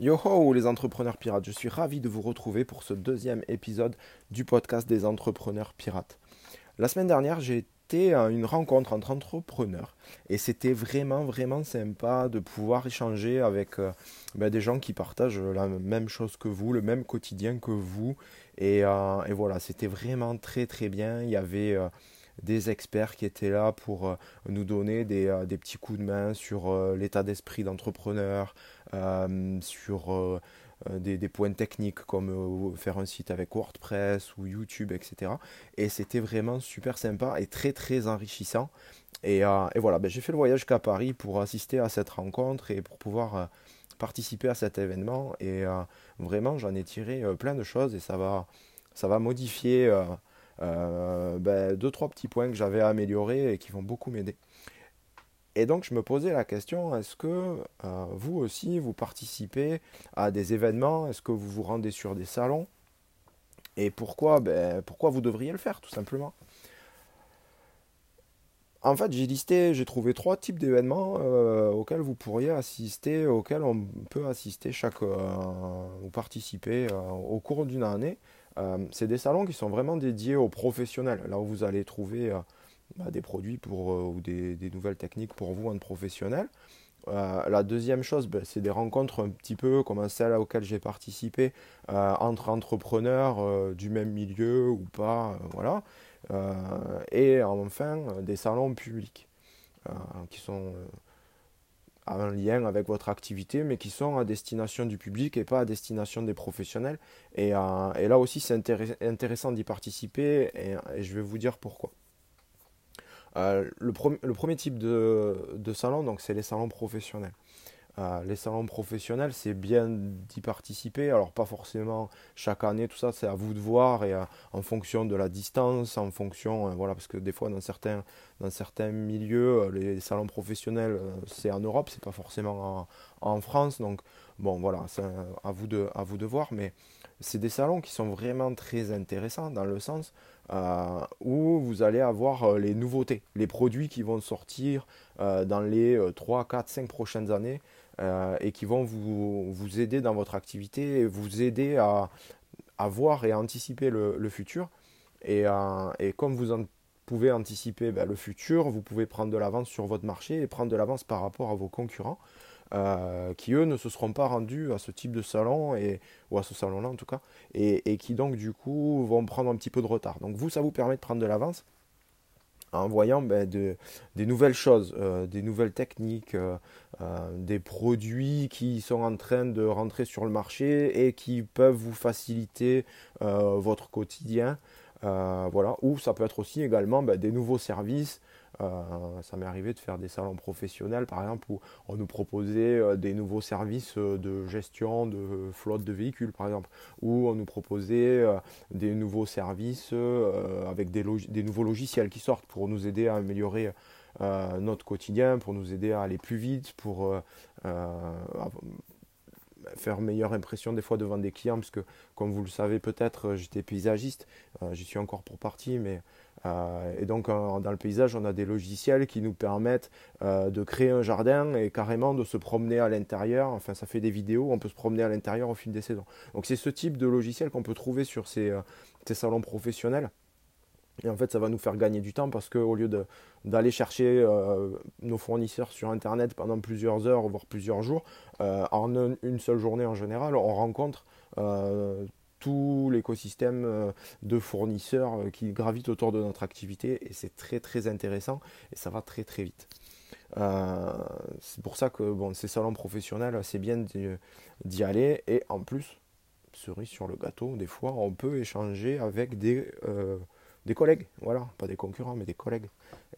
Yo ho les entrepreneurs pirates, je suis ravi de vous retrouver pour ce deuxième épisode du podcast des entrepreneurs pirates. La semaine dernière, j'ai été à une rencontre entre entrepreneurs et c'était vraiment vraiment sympa de pouvoir échanger avec euh, ben, des gens qui partagent la même chose que vous, le même quotidien que vous et, euh, voilà, c'était vraiment très très bien. Il y avait euh, des experts qui étaient là pour euh, nous donner des, euh, des, petits coups de main sur euh, l'état d'esprit d'entrepreneur, sur des, des, points techniques comme faire un site avec WordPress ou YouTube, etc. Et c'était vraiment super sympa et très très enrichissant. Et, et voilà, ben, j'ai fait le voyage qu'à Paris pour assister à cette rencontre et pour pouvoir participer à cet événement. Et vraiment, j'en ai tiré plein de choses et ça va, ça va modifier euh, ben, deux, trois petits points que j'avais améliorés et qui vont beaucoup m'aider. Et donc je me posais la question, est-ce que euh, vous aussi, vous participez à des événements? Est-ce que vous vous rendez sur des salons? Et pourquoi ben, Pourquoi vous devriez le faire, tout simplement? En fait, j'ai listé, j'ai trouvé trois types d'événements euh, auxquels vous pourriez assister, auxquels on peut assister chaque ou participer au cours d'une année. Euh, c'est des salons qui sont vraiment dédiés aux professionnels, là où vous allez trouver euh, bah, des produits pour, euh, ou des, nouvelles techniques pour vous, un professionnel. la deuxième chose, bah, c'est des rencontres un petit peu comme celle auxquelles j'ai participé entre entrepreneurs du même milieu ou pas, voilà. et enfin, des salons publics qui sont un lien avec votre activité, mais qui sont à destination du public et pas à destination des professionnels. Et, euh, là aussi, c'est intéressant d'y participer et, je vais vous dire pourquoi. Euh, le, le, premier type de, de salon, donc, c'est les salons professionnels. Euh, les salons professionnels, c'est bien d'y participer. Alors pas forcément chaque année, tout ça, c'est à vous de voir et euh, en fonction de la distance, en fonction, euh, voilà, parce que des fois dans certains, dans certains milieux, les salons professionnels, c'est en Europe, c'est pas forcément en, France. Donc bon, voilà, c'est à vous de, à vous de voir, mais c'est des salons qui sont vraiment très intéressants dans le sens où vous allez avoir les nouveautés, les produits qui vont sortir dans les 3, 4, 5 prochaines années. Euh, et qui vont vous, vous, aider dans votre activité vous aider à, à voir et à anticiper le, le futur. Et, euh, et, comme vous pouvez anticiper ben, le futur, vous pouvez prendre de l'avance sur votre marché et prendre de l'avance par rapport à vos concurrents. Euh, qui eux ne se seront pas rendus à ce type de salon, et, ou à ce salon-là en tout cas, et, et, qui donc du coup vont prendre un petit peu de retard. Donc vous, ça vous permet de prendre de l'avance en voyant ben, de, des nouvelles choses, euh, des nouvelles techniques, euh, euh, des produits qui sont en train de rentrer sur le marché et qui peuvent vous faciliter votre quotidien. voilà. Ou ça peut être aussi également ben, des nouveaux services euh, ça m'est arrivé de faire des salons professionnels, par exemple, où on nous proposait euh, des nouveaux services euh, de gestion de flotte de véhicules, par exemple, ou on nous proposait des nouveaux services avec des, des, nouveaux logiciels qui sortent pour nous aider à améliorer notre quotidien, pour nous aider à aller plus vite, pour faire meilleure impression des fois devant des clients, parce que comme vous le savez peut-être, j'étais paysagiste, j'y suis encore pour partie, mais euh, et donc dans le paysage, on a des logiciels qui nous permettent euh, de créer un jardin et carrément de se promener à l'intérieur. Enfin, ça fait des vidéos, on peut se promener à l'intérieur au fil des saisons. Donc c'est ce type de logiciel qu'on peut trouver sur euh, ces, salons professionnels. Et en fait, ça va nous faire gagner du temps parce qu'au lieu d'aller chercher nos fournisseurs sur Internet pendant plusieurs heures, voire plusieurs jours, en une seule journée en général, on rencontre tout l'écosystème euh, de fournisseurs euh, qui gravitent autour de notre activité et c'est très très intéressant et ça va très très vite. Euh, c'est pour ça que bon, ces salons professionnels, c'est bien d'y aller et en plus, cerise sur le gâteau, des fois on peut échanger avec des, collègues, voilà, pas des concurrents mais des collègues.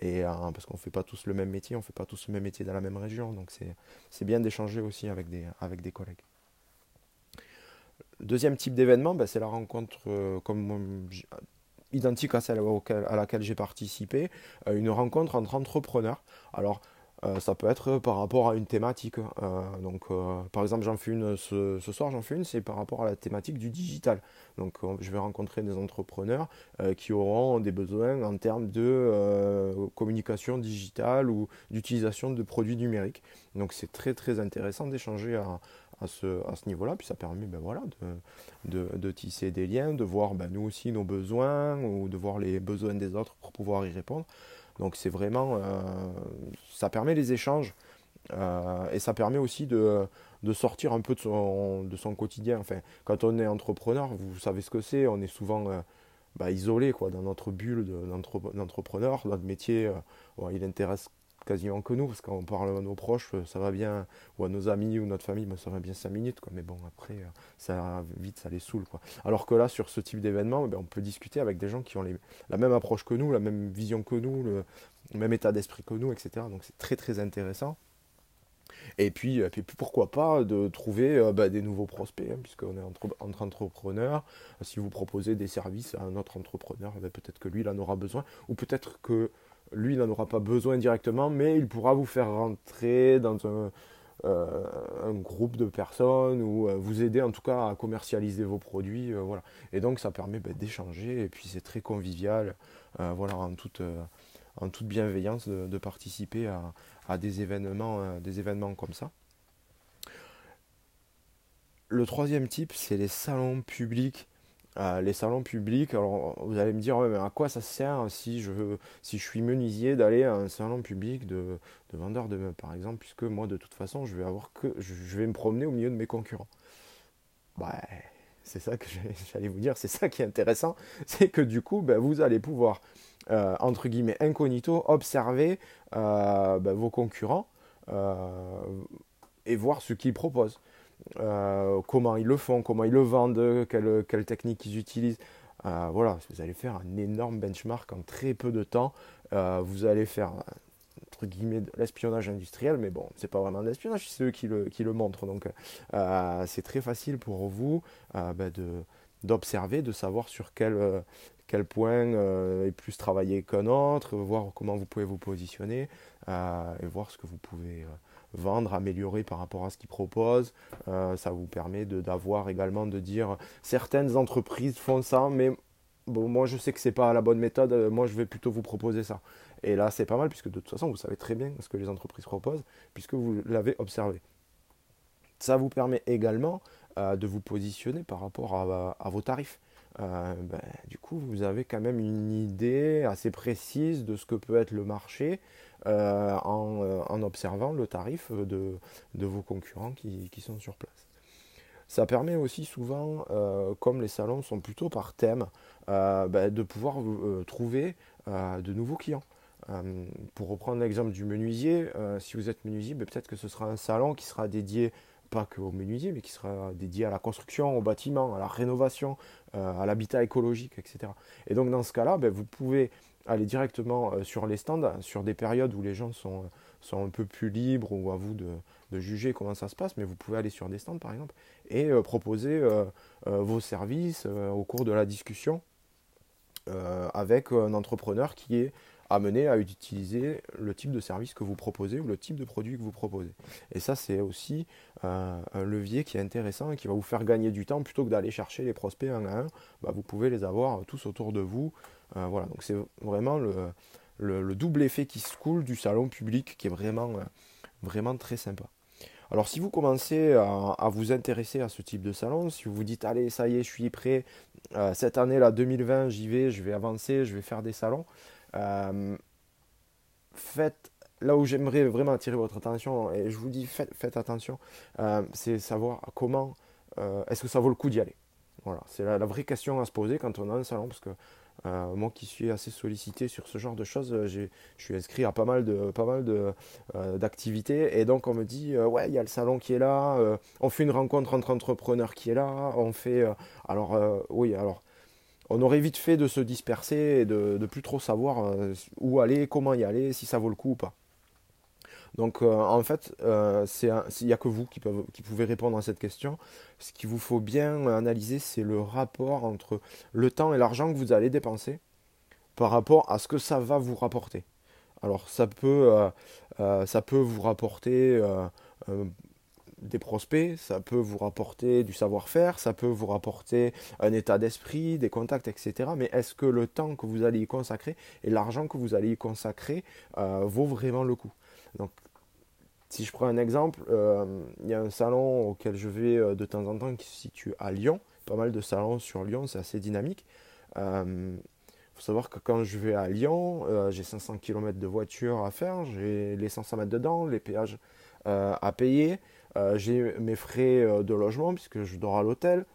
Et parce qu'on ne fait pas tous le même métier, on ne fait pas tous le même métier dans la même région, donc c'est bien d'échanger aussi avec des collègues. Deuxième type d'événement, ben, c'est la rencontre euh, identique à celle à laquelle j'ai participé, euh, une rencontre entre entrepreneurs. Alors, Euh, ça peut être par rapport à une thématique. Euh, donc, par exemple, j'en fais une ce, soir, j'en fais une, c'est par rapport à la thématique du digital. Donc, je vais rencontrer des entrepreneurs qui auront des besoins en termes de communication digitale ou d'utilisation de produits numériques. Donc, c'est très très intéressant d'échanger à ce, niveau-là. Puis ça permet ben voilà, de, de, tisser des liens, de voir ben, nous aussi nos besoins ou de voir les besoins des autres pour pouvoir y répondre. Donc c'est vraiment, euh, ça permet les échanges euh, et ça permet aussi de, de, sortir un peu de son, de quotidien. Enfin, quand on est entrepreneur, vous savez ce que c'est, on est souvent euh, bah, isolé quoi, dans notre bulle d'entrepreneur. Notre métier, il intéresse quasiment que nous, parce qu'on parle à nos proches, euh, ça va bien, ou à nos amis ou notre famille, ça va bien 5 minutes, quoi. mais bon, après, euh, ça vite, ça les saoule. Quoi. Alors que là, sur ce type d'événement, ben, on peut discuter avec des gens qui ont la même approche que nous, la même vision que nous, le même état d'esprit que nous, etc. Donc c'est très très intéressant. Et puis, et puis pourquoi pas de trouver euh, ben, des nouveaux prospects, hein, puisqu'on est entre, entre, entrepreneurs. Si vous proposez des services à un autre entrepreneur, ben, peut-être que lui, il en aura besoin, ou peut-être que lui, il n'en aura pas besoin directement, mais il pourra vous faire rentrer dans un, euh, groupe de personnes ou euh, vous aider en tout cas à commercialiser vos produits. Euh, voilà. Et donc ça permet ben, d'échanger et puis c'est très convivial, voilà, en toute, en toute bienveillance de, participer à, à, des, événements, des événements comme ça. Le troisième type, c'est les salons publics les salons publics, alors vous allez me dire, à quoi ça sert si je, si je suis menuisier d'aller à un salon public de, de vendeur de meubles, par exemple, puisque moi, de toute façon, je vais, avoir que, je vais me promener au milieu de mes concurrents. Bah, c'est ça que j'allais vous dire, c'est ça qui est intéressant, c'est que du coup, ben, vous allez pouvoir, euh, entre guillemets, incognito, observer euh, ben, vos concurrents euh, et voir ce qu'ils proposent. Euh, comment ils le font, comment ils le vendent, quelle, technique ils utilisent. Euh, voilà, vous allez faire un énorme benchmark en très peu de temps. Euh, vous allez faire entre guillemets l'espionnage industriel, mais bon, c'est pas vraiment de l'espionnage, c'est eux qui le, montrent. Donc c'est très facile pour vous bah, de, d'observer, de savoir sur quel, quel point est plus travaillé qu'un autre, voir comment vous pouvez vous positionner et voir ce que vous pouvez vendre, améliorer par rapport à ce qu'ils proposent. Euh, ça vous permet d'avoir également de dire certaines entreprises font ça, mais bon, moi je sais que c'est pas la bonne méthode, euh, moi je vais plutôt vous proposer ça. Et là c'est pas mal puisque de toute façon vous savez très bien ce que les entreprises proposent puisque vous l'avez observé. Ça vous permet également euh, de vous positionner par rapport à, vos tarifs. Ben, du coup, vous avez quand même une idée assez précise de ce que peut être le marché euh, euh, en, observant le tarif de, vos concurrents qui, sont sur place. Ça permet aussi souvent, euh, comme les salons sont plutôt par thème, ben, de pouvoir trouver de nouveaux clients. pour reprendre l'exemple du menuisier, si vous êtes menuisier, ben, peut-être que ce sera un salon qui sera dédié pas que aux menuisiers, mais qui sera dédié à la construction, au bâtiment, à la rénovation, à l'habitat écologique, etc. Et donc dans ce cas-là, ben, vous pouvez aller directement euh, sur les stands, sur des périodes où les gens sont, sont un peu plus libres ou à vous de, juger comment ça se passe, mais vous pouvez aller sur des stands par exemple et euh, proposer euh, vos services au cours de la discussion avec un entrepreneur qui est amené à utiliser le type de service que vous proposez ou le type de produit que vous proposez. Et ça, c'est aussi un levier qui est intéressant et qui va vous faire gagner du temps plutôt que d'aller chercher les prospects un à un. Bah, vous pouvez les avoir tous autour de vous euh, voilà, donc c'est vraiment le, double effet qui se coule du salon public qui est vraiment, euh, très sympa. Alors si vous commencez à, vous intéresser à ce type de salon, si vous vous dites allez ça y est je suis prêt, euh, cette année là 2020 j'y vais, je vais avancer, je vais faire des salons, faites là où j'aimerais vraiment attirer votre attention et je vous dis faites, attention, c'est savoir comment est-ce que ça vaut le coup d'y aller? Voilà, c'est la, la, vraie question à se poser quand on a un salon parce que euh, moi qui suis assez sollicité sur ce genre de choses, euh, je suis inscrit à pas mal de pas mal de euh, d'activités et donc on me dit ouais il y a le salon qui est là, on fait une rencontre entre entrepreneurs qui est là, on fait alors oui alors on aurait vite fait de se disperser et de, de plus trop savoir où aller, comment y aller, si ça vaut le coup ou pas. Donc euh, en fait, euh, il n'y a que vous qui, pouvez répondre à cette question. Ce qu'il vous faut bien analyser, c'est le rapport entre le temps et l'argent que vous allez dépenser par rapport à ce que ça va vous rapporter. Alors ça peut, ça peut vous rapporter des prospects, ça peut vous rapporter du savoir-faire, ça peut vous rapporter un état d'esprit, des contacts, etc. Mais est-ce que le temps que vous allez y consacrer et l'argent que vous allez y consacrer vaut vraiment le coup? Si je prends un exemple, euh, il y a un salon auquel je vais euh, de temps en temps qui se situe à Lyon. Pas mal de salons sur Lyon, c'est assez dynamique. Il euh, faut savoir que quand je vais à Lyon, j'ai 500 km de voiture à faire, j'ai l'essence à mettre dedans, les péages à payer, j'ai mes frais de logement puisque je dors à l'hôtel,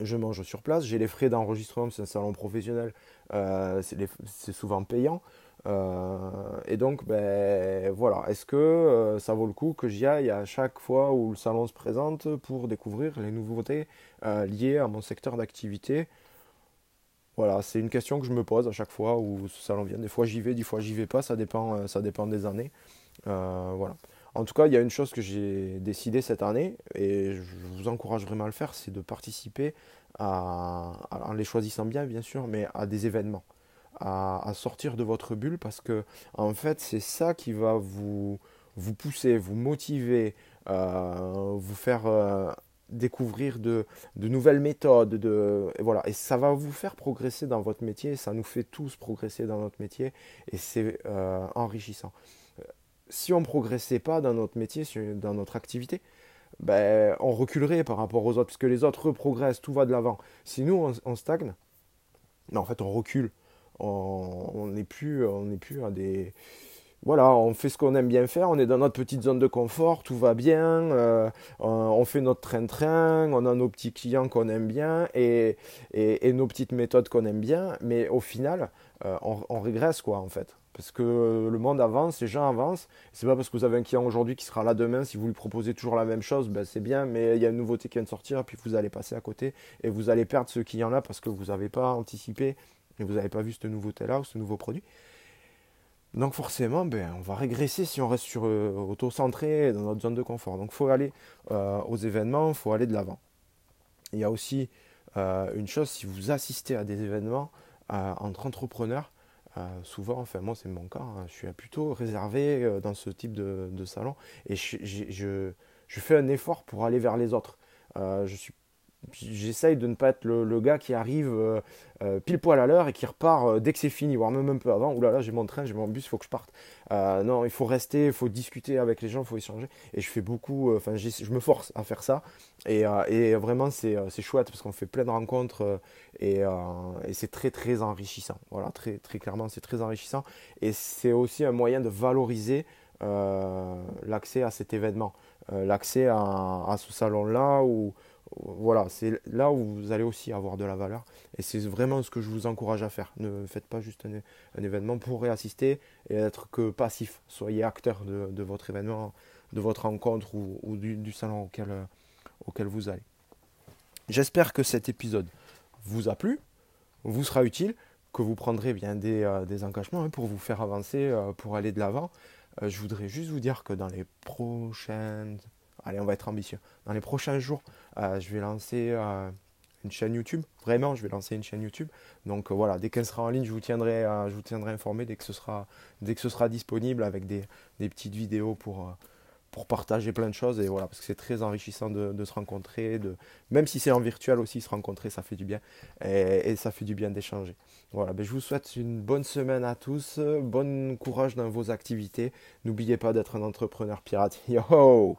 je mange sur place, j'ai les frais d'enregistrement, c'est un salon professionnel, c'est souvent payant. Euh, et donc, ben, voilà, est-ce que euh, ça vaut le coup que j'y aille à chaque fois où le salon se présente pour découvrir les nouveautés euh, liées à mon secteur d'activité? Voilà, c'est une question que je me pose à chaque fois où ce salon vient. Des fois j'y vais, des fois j'y vais pas, ça dépend, ça dépend des années. voilà. En tout cas, il y a une chose que j'ai décidé cette année, et je vous encourage vraiment à le faire, c'est de participer en les choisissant bien, bien sûr, mais à des événements à, sortir de votre bulle parce que en fait c'est ça qui va vous, vous pousser, vous motiver, euh, vous faire euh, découvrir de, de, nouvelles méthodes, de, et voilà, et ça va vous faire progresser dans votre métier, ça nous fait tous progresser dans notre métier et c'est euh, enrichissant. Si on ne progressait pas dans notre métier, dans notre activité, ben, on reculerait par rapport aux autres, parce que les autres progressent, tout va de l'avant. Si nous, on, stagne, ben, en fait, on recule on n'est plus, on n'est plus à des voilà, on fait ce qu'on aime bien faire, on est dans notre petite zone de confort, tout va bien, euh, on fait notre train-train, on a nos petits clients qu'on aime bien et, et, nos petites méthodes qu'on aime bien, mais au final, euh, on, régresse quoi en fait. Parce que le monde avance, les gens avancent. C'est pas parce que vous avez un client aujourd'hui qui sera là demain, si vous lui proposez toujours la même chose, ben c'est bien, mais il y a une nouveauté qui vient de sortir, puis vous allez passer à côté et vous allez perdre ce client-là parce que vous n'avez pas anticipé et vous n'avez pas vu cette nouveauté-là ou ce nouveau produit. Donc forcément, ben, on va régresser si on reste sur euh, auto-centré dans notre zone de confort. Donc il faut aller euh, aux événements, faut aller de l'avant. Il y a aussi euh, une chose, si vous assistez à des événements entre entrepreneurs, souvent, enfin moi c'est mon cas, hein, je suis plutôt réservé dans ce type de, salon et je, je, je, fais un effort pour aller vers les autres. je suis j'essaye de ne pas être le, gars qui arrive euh, euh, pile poil à l'heure et qui repart euh, dès que c'est fini, voire même un peu avant. Ouh là là, j'ai mon train, j'ai mon bus, il faut que je parte. non, il faut rester, il faut discuter avec les gens, il faut échanger. Et je fais beaucoup, enfin, je me force à faire ça. Et, et vraiment, c'est chouette parce qu'on fait plein de rencontres et, c'est très très enrichissant. Voilà, très, très clairement, c'est très enrichissant. Et c'est aussi un moyen de valoriser l'accès à cet événement, l'accès à, à, ce salon-là où voilà, c'est là où vous allez aussi avoir de la valeur. Et c'est vraiment ce que je vous encourage à faire. Ne faites pas juste un, événement pour y assister et être que passif. Soyez acteur de, votre événement, de votre rencontre ou, du, salon auquel, euh, auquel vous allez. J'espère que cet épisode vous a plu, vous sera utile, que vous prendrez bien des, euh, engagements hein, pour vous faire avancer, euh, pour aller de l'avant. je voudrais juste vous dire que dans les prochaines allez, on va être ambitieux. Dans les prochains jours, euh, je vais lancer euh, une chaîne YouTube. Vraiment, je vais lancer une chaîne YouTube. Donc euh, voilà, dès qu'elle sera en ligne, je vous tiendrai, je vous tiendrai informé dès que ce sera, dès que ce sera disponible avec des, petites vidéos pour, pour partager plein de choses. Et voilà, parce que c'est très enrichissant de, se rencontrer. De, même si c'est en virtuel aussi, se rencontrer, ça fait du bien. Et, ça fait du bien d'échanger. Voilà, ben, je vous souhaite une bonne semaine à tous. Bon courage dans vos activités. N'oubliez pas d'être un entrepreneur pirate. Yo!